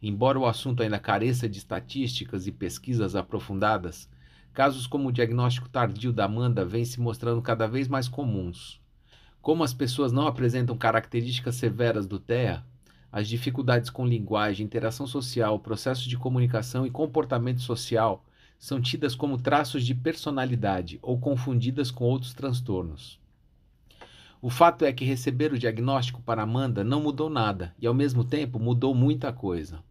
Embora o assunto ainda careça de estatísticas e pesquisas aprofundadas, casos como o diagnóstico tardio da Amanda vêm se mostrando cada vez mais comuns. Como as pessoas não apresentam características severas do TEA, as dificuldades com linguagem, interação social, processo de comunicação e comportamento social são tidas como traços de personalidade ou confundidas com outros transtornos. O fato é que receber o diagnóstico para Amanda não mudou nada e, ao mesmo tempo, mudou muita coisa.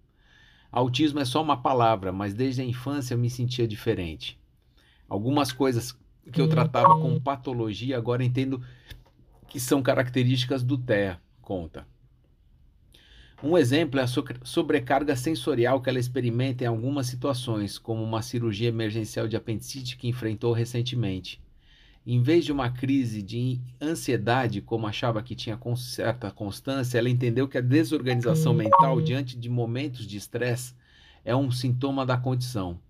Autismo é só uma palavra, mas desde a infância eu me sentia diferente. Algumas coisas que eu tratava como patologia agora entendo que são características do TEA, conta. Um exemplo é a sobrecarga sensorial que ela experimenta em algumas situações, como uma cirurgia emergencial de apendicite que enfrentou recentemente. Em vez de uma crise de ansiedade, como achava que tinha com certa constância, ela entendeu que a desorganização mental diante de momentos de estresse é um sintoma da condição.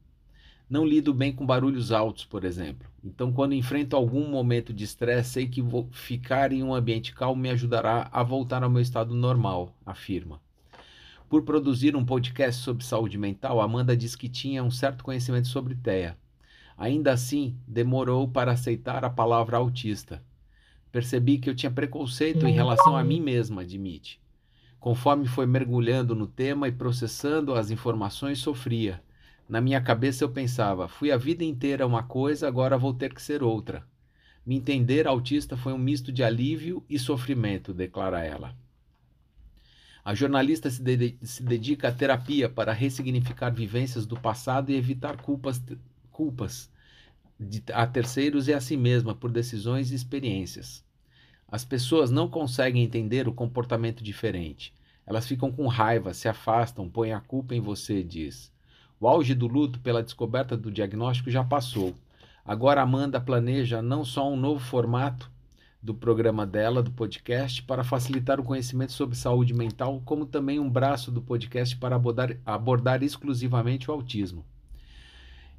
Não lido bem com barulhos altos, por exemplo. Então, quando enfrento algum momento de estresse, sei que vou ficar em um ambiente calmo me ajudará a voltar ao meu estado normal, afirma. Por produzir um podcast sobre saúde mental, Amanda diz que tinha um certo conhecimento sobre TEA Ainda assim, demorou para aceitar a palavra autista. Percebi que eu tinha preconceito em relação a mim mesma, admite. Conforme foi mergulhando no tema e processando as informações, sofria. Na minha cabeça eu pensava: fui a vida inteira uma coisa, agora vou ter que ser outra. Me entender autista foi um misto de alívio e sofrimento, declara ela. A jornalista se, de se dedica à terapia para ressignificar vivências do passado e evitar culpas culpas a terceiros e a si mesma por decisões e experiências. As pessoas não conseguem entender o comportamento diferente. Elas ficam com raiva, se afastam, põem a culpa em você, diz. O auge do luto pela descoberta do diagnóstico já passou. Agora Amanda planeja não só um novo formato do programa dela, do podcast, para facilitar o conhecimento sobre saúde mental, como também um braço do podcast para abordar, abordar exclusivamente o autismo.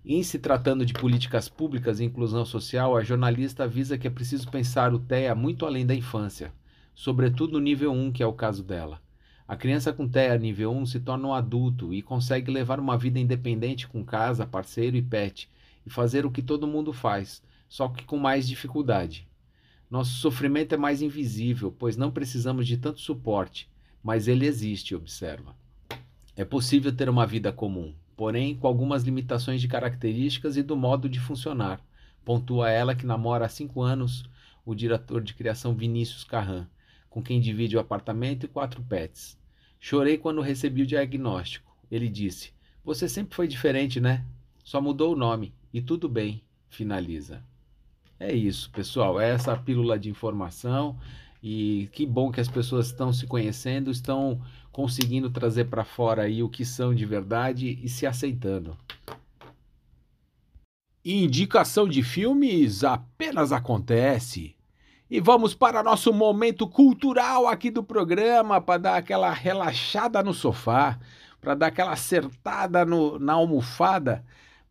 Em se tratando de políticas públicas e inclusão social, a jornalista avisa que é preciso pensar o TEA muito além da infância, sobretudo no nível 1, que é o caso dela. A criança com TEA nível 1 se torna um adulto e consegue levar uma vida independente com casa, parceiro e pet, e fazer o que todo mundo faz, só que com mais dificuldade. Nosso sofrimento é mais invisível, pois não precisamos de tanto suporte, mas ele existe, observa. É possível ter uma vida comum, porém com algumas limitações de características e do modo de funcionar, pontua ela que namora há cinco anos o diretor de criação Vinícius Carran, com quem divide o apartamento e quatro pets. Chorei quando recebi o diagnóstico. Ele disse: Você sempre foi diferente, né? Só mudou o nome. E tudo bem, finaliza. É isso, pessoal. É essa pílula de informação. E que bom que as pessoas estão se conhecendo, estão conseguindo trazer para fora aí o que são de verdade e se aceitando. Indicação de filmes apenas acontece. E vamos para nosso momento cultural aqui do programa para dar aquela relaxada no sofá, para dar aquela acertada no, na almofada,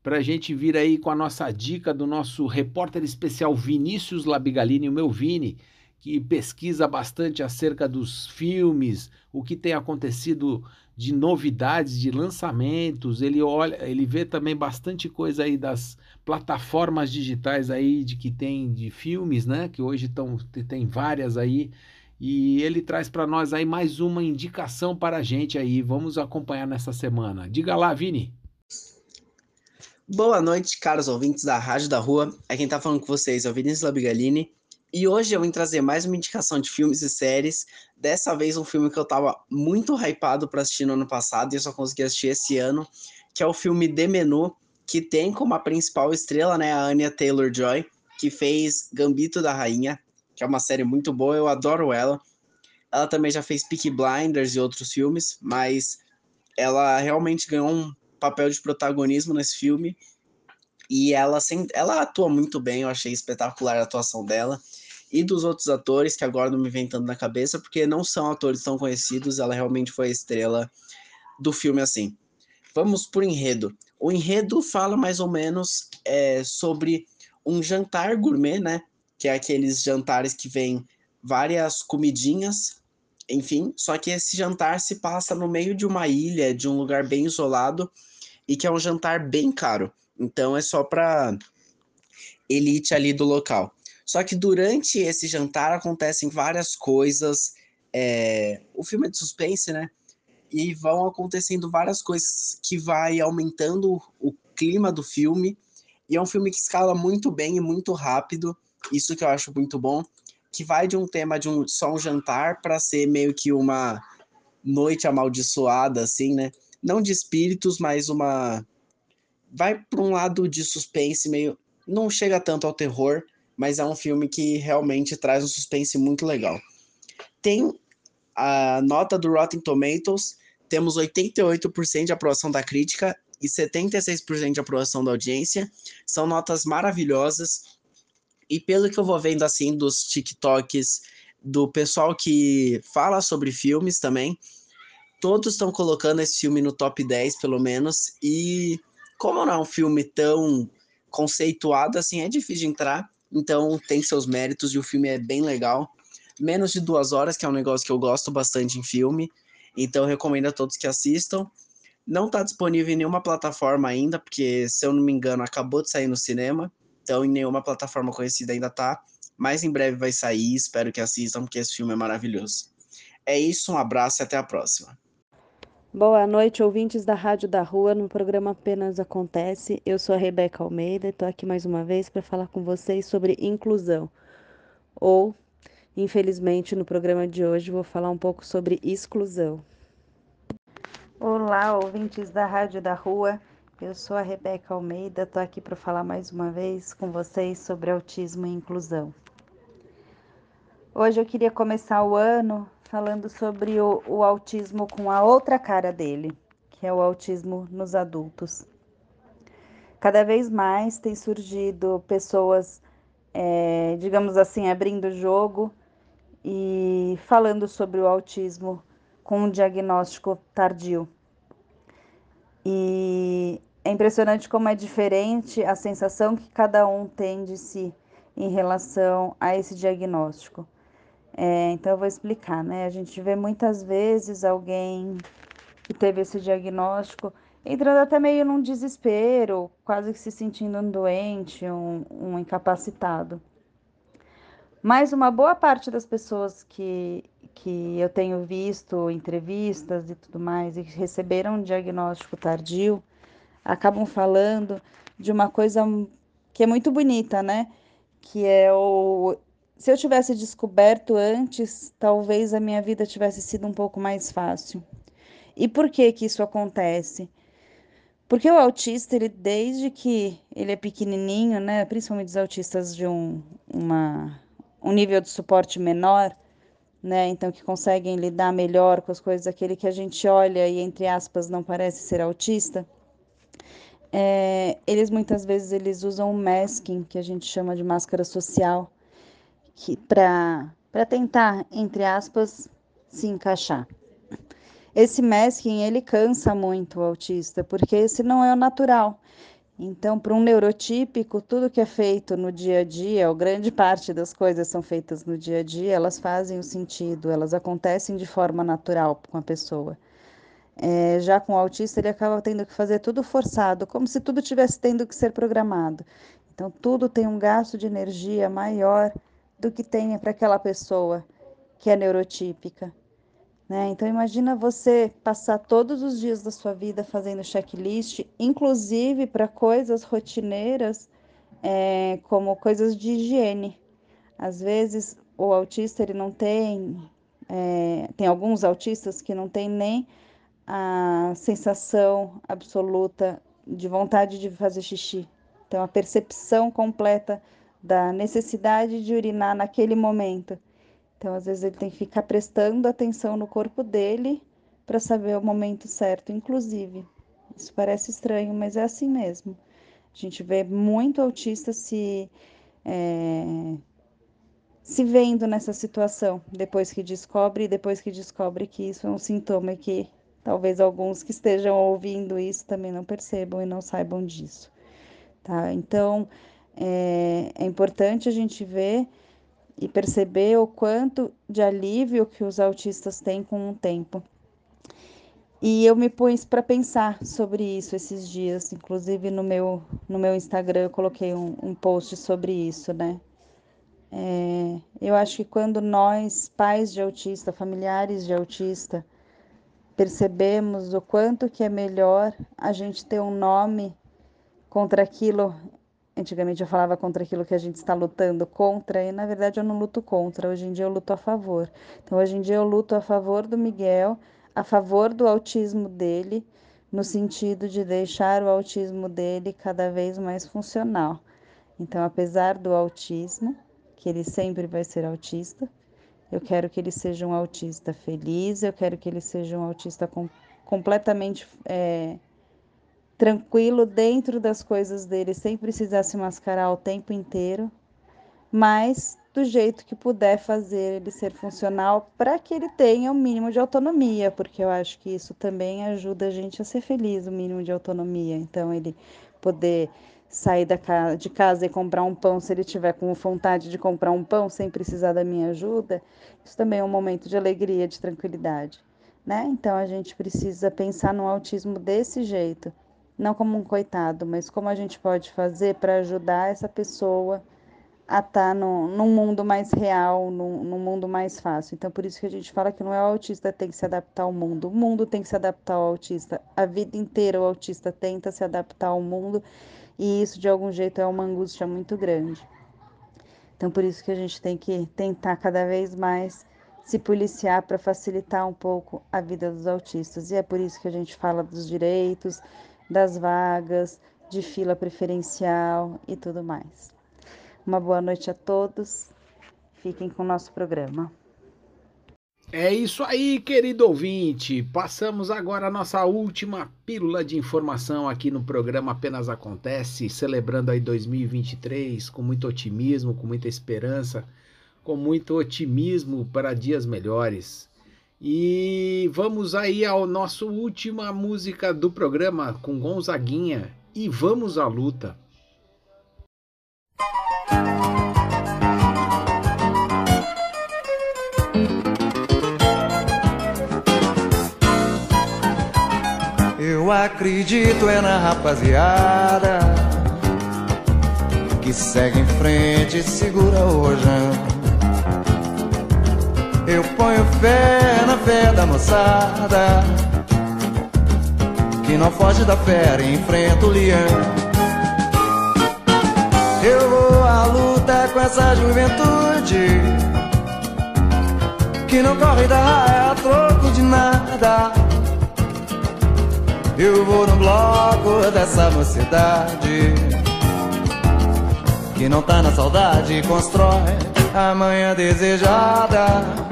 para a gente vir aí com a nossa dica do nosso repórter especial Vinícius Labigalini, o meu Vini, que pesquisa bastante acerca dos filmes, o que tem acontecido de novidades, de lançamentos. Ele olha, ele vê também bastante coisa aí das plataformas digitais aí de que tem de filmes, né? Que hoje estão tem várias aí. E ele traz para nós aí mais uma indicação para a gente aí. Vamos acompanhar nessa semana. Diga lá, Vini. Boa noite, caros ouvintes da Rádio da Rua. É quem está falando com vocês é o Vinícius Labigalini. E hoje eu vim trazer mais uma indicação de filmes e séries. Dessa vez um filme que eu tava muito hypado para assistir no ano passado e eu só consegui assistir esse ano, que é o filme The Menu, que tem como a principal estrela, né, a Anya Taylor-Joy, que fez Gambito da Rainha, que é uma série muito boa, eu adoro ela. Ela também já fez Peaky Blinders e outros filmes, mas ela realmente ganhou um papel de protagonismo nesse filme. E ela, ela atua muito bem, eu achei espetacular a atuação dela e dos outros atores, que agora não me vem tanto na cabeça, porque não são atores tão conhecidos, ela realmente foi a estrela do filme assim. Vamos por enredo. O enredo fala mais ou menos é, sobre um jantar gourmet, né? Que é aqueles jantares que vem várias comidinhas, enfim. Só que esse jantar se passa no meio de uma ilha, de um lugar bem isolado, e que é um jantar bem caro. Então é só para elite ali do local. Só que durante esse jantar acontecem várias coisas. É... O filme é de suspense, né? E vão acontecendo várias coisas que vai aumentando o clima do filme. E é um filme que escala muito bem e muito rápido. Isso que eu acho muito bom. Que vai de um tema de um, só um jantar para ser meio que uma noite amaldiçoada, assim, né? Não de espíritos, mas uma. Vai para um lado de suspense meio. Não chega tanto ao terror, mas é um filme que realmente traz um suspense muito legal. Tem a nota do Rotten Tomatoes, temos 88% de aprovação da crítica e 76% de aprovação da audiência. São notas maravilhosas. E pelo que eu vou vendo assim dos TikToks do pessoal que fala sobre filmes também, todos estão colocando esse filme no top 10 pelo menos. E como não é um filme tão conceituado assim, é difícil de entrar. Então tem seus méritos e o filme é bem legal. Menos de duas horas, que é um negócio que eu gosto bastante em filme. Então recomendo a todos que assistam. Não está disponível em nenhuma plataforma ainda, porque, se eu não me engano, acabou de sair no cinema. Então, em nenhuma plataforma conhecida ainda tá. Mas em breve vai sair. Espero que assistam, porque esse filme é maravilhoso. É isso, um abraço e até a próxima. Boa noite, ouvintes da Rádio da Rua, no programa Apenas Acontece. Eu sou a Rebeca Almeida e estou aqui mais uma vez para falar com vocês sobre inclusão. Ou, infelizmente, no programa de hoje vou falar um pouco sobre exclusão. Olá, ouvintes da Rádio da Rua. Eu sou a Rebeca Almeida, estou aqui para falar mais uma vez com vocês sobre autismo e inclusão. Hoje eu queria começar o ano falando sobre o, o autismo com a outra cara dele, que é o autismo nos adultos. Cada vez mais tem surgido pessoas, é, digamos assim, abrindo o jogo e falando sobre o autismo com um diagnóstico tardio. E é impressionante como é diferente a sensação que cada um tem de si em relação a esse diagnóstico. É, então eu vou explicar, né? A gente vê muitas vezes alguém que teve esse diagnóstico entrando até meio num desespero, quase que se sentindo um doente, um, um incapacitado. Mas uma boa parte das pessoas que, que eu tenho visto entrevistas e tudo mais e que receberam um diagnóstico tardio acabam falando de uma coisa que é muito bonita, né? Que é o se eu tivesse descoberto antes, talvez a minha vida tivesse sido um pouco mais fácil. E por que que isso acontece? Porque o autista, ele desde que ele é pequenininho, né, principalmente os autistas de um, uma, um nível de suporte menor, né, então que conseguem lidar melhor com as coisas, aquele que a gente olha e entre aspas não parece ser autista, é, eles muitas vezes eles usam o masking, que a gente chama de máscara social, para tentar, entre aspas, se encaixar. Esse masking, ele cansa muito o autista, porque esse não é o natural. Então, para um neurotípico, tudo que é feito no dia a dia, ou grande parte das coisas são feitas no dia a dia, elas fazem o sentido, elas acontecem de forma natural com a pessoa. É, já com o autista, ele acaba tendo que fazer tudo forçado, como se tudo tivesse tendo que ser programado. Então, tudo tem um gasto de energia maior do que tem para aquela pessoa que é neurotípica. Né? Então, imagina você passar todos os dias da sua vida fazendo checklist, inclusive para coisas rotineiras, é, como coisas de higiene. Às vezes, o autista ele não tem, é, tem alguns autistas que não tem nem a sensação absoluta de vontade de fazer xixi. Então, a percepção completa da necessidade de urinar naquele momento. Então, às vezes, ele tem que ficar prestando atenção no corpo dele para saber o momento certo, inclusive. Isso parece estranho, mas é assim mesmo. A gente vê muito autista se, é, se vendo nessa situação depois que descobre, depois que descobre que isso é um sintoma que talvez alguns que estejam ouvindo isso também não percebam e não saibam disso. Tá? Então, é, é importante a gente ver e perceber o quanto de alívio que os autistas têm com o tempo. E eu me pus para pensar sobre isso esses dias, inclusive no meu, no meu Instagram eu coloquei um, um post sobre isso, né? É, eu acho que quando nós, pais de autista, familiares de autista, percebemos o quanto que é melhor a gente ter um nome contra aquilo Antigamente eu falava contra aquilo que a gente está lutando contra, e na verdade eu não luto contra, hoje em dia eu luto a favor. Então hoje em dia eu luto a favor do Miguel, a favor do autismo dele, no sentido de deixar o autismo dele cada vez mais funcional. Então, apesar do autismo, que ele sempre vai ser autista, eu quero que ele seja um autista feliz, eu quero que ele seja um autista com, completamente é, tranquilo dentro das coisas dele, sem precisar se mascarar o tempo inteiro, mas do jeito que puder fazer ele ser funcional para que ele tenha o um mínimo de autonomia, porque eu acho que isso também ajuda a gente a ser feliz, o mínimo de autonomia. Então, ele poder sair da casa, de casa e comprar um pão se ele tiver com vontade de comprar um pão sem precisar da minha ajuda, isso também é um momento de alegria, de tranquilidade. Né? Então a gente precisa pensar no autismo desse jeito, não como um coitado, mas como a gente pode fazer para ajudar essa pessoa a estar tá no, num mundo mais real, num, num, mundo mais fácil. Então, por isso que a gente fala que não é o autista tem que se adaptar ao mundo, o mundo tem que se adaptar ao autista. A vida inteira o autista tenta se adaptar ao mundo e isso, de algum jeito, é uma angústia muito grande. Então, por isso que a gente tem que tentar cada vez mais se policiar para facilitar um pouco a vida dos autistas. E é por isso que a gente fala dos direitos, das vagas, de fila preferencial e tudo mais. Uma boa noite a todos. Fiquem com o nosso programa. É isso aí, querido ouvinte. Passamos agora a nossa última pílula de informação aqui no programa Apenas Acontece, celebrando aí 2023 com muito otimismo, com muita esperança, com muito otimismo para dias melhores. E vamos aí ao nosso última música do programa com Gonzaguinha e vamos à luta. Eu acredito é na rapaziada que segue em frente e segura o rojão Eu ponho fé na fé da moçada Que não foge da fera e enfrenta o leão. Eu vou à luta com essa juventude Que não corre da raia a troco de nada. Eu vou no bloco dessa mocidade Que não tá na saudade e constrói a manhã desejada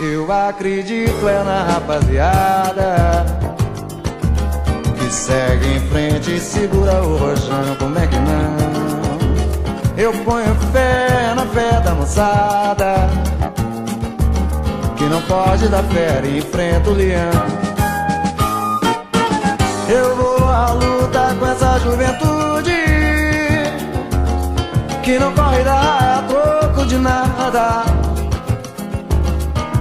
Eu acredito é na rapaziada Que segue em frente e segura o rojão Como é que não? Eu ponho fé na fé da moçada Que não pode dar fé e enfrenta o leão Eu vou à luta com essa juventude que não corre da troco de nada.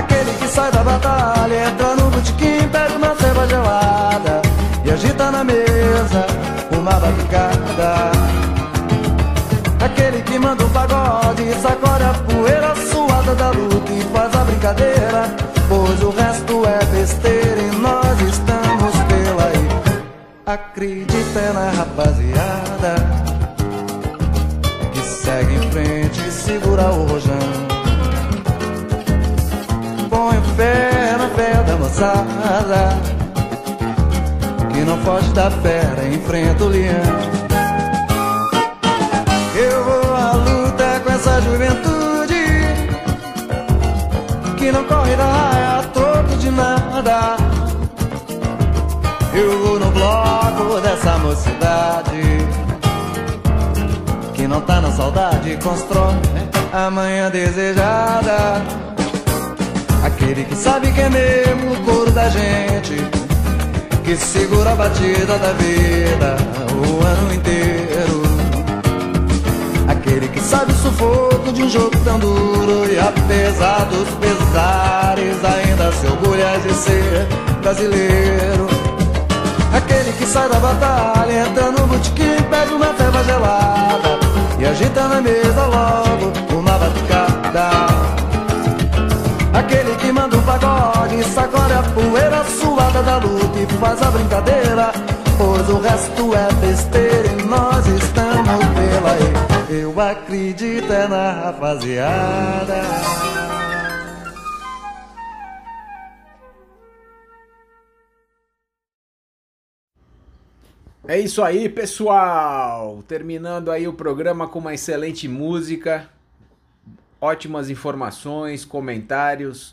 Aquele que sai da batalha, entra no botequim, pega uma ceva gelada E agita na mesa uma batucada Aquele que manda um pagode sacode a poeira suada da luta E faz a brincadeira, pois o resto é besteira E nós estamos pela aí Acredita na rapaziada segue em frente e segura o rojão. Fé na fé da moçada, que não foge da fera, enfrenta o leão. Eu vou à luta com essa juventude, que não corre da raia a de nada. Eu vou no bloco dessa mocidade que não tá na saudade constrói a manhã desejada. Aquele que sabe que é mesmo o couro da gente, que segura a batida da vida o ano inteiro. Aquele que sabe o sufoco de um jogo tão duro e apesar dos pesares ainda se orgulha de ser brasileiro. Aquele que sai da batalha, entra no botequim, pega uma feva gelada e agita na mesa logo uma batucada. Que manda um pagode, sacode a poeira suada da luta e faz a brincadeira, pois o resto é besteira e nós estamos pela aí. Eu acredito é na rapaziada. É isso aí, pessoal! Terminando aí o programa com uma excelente música, ótimas informações, comentários,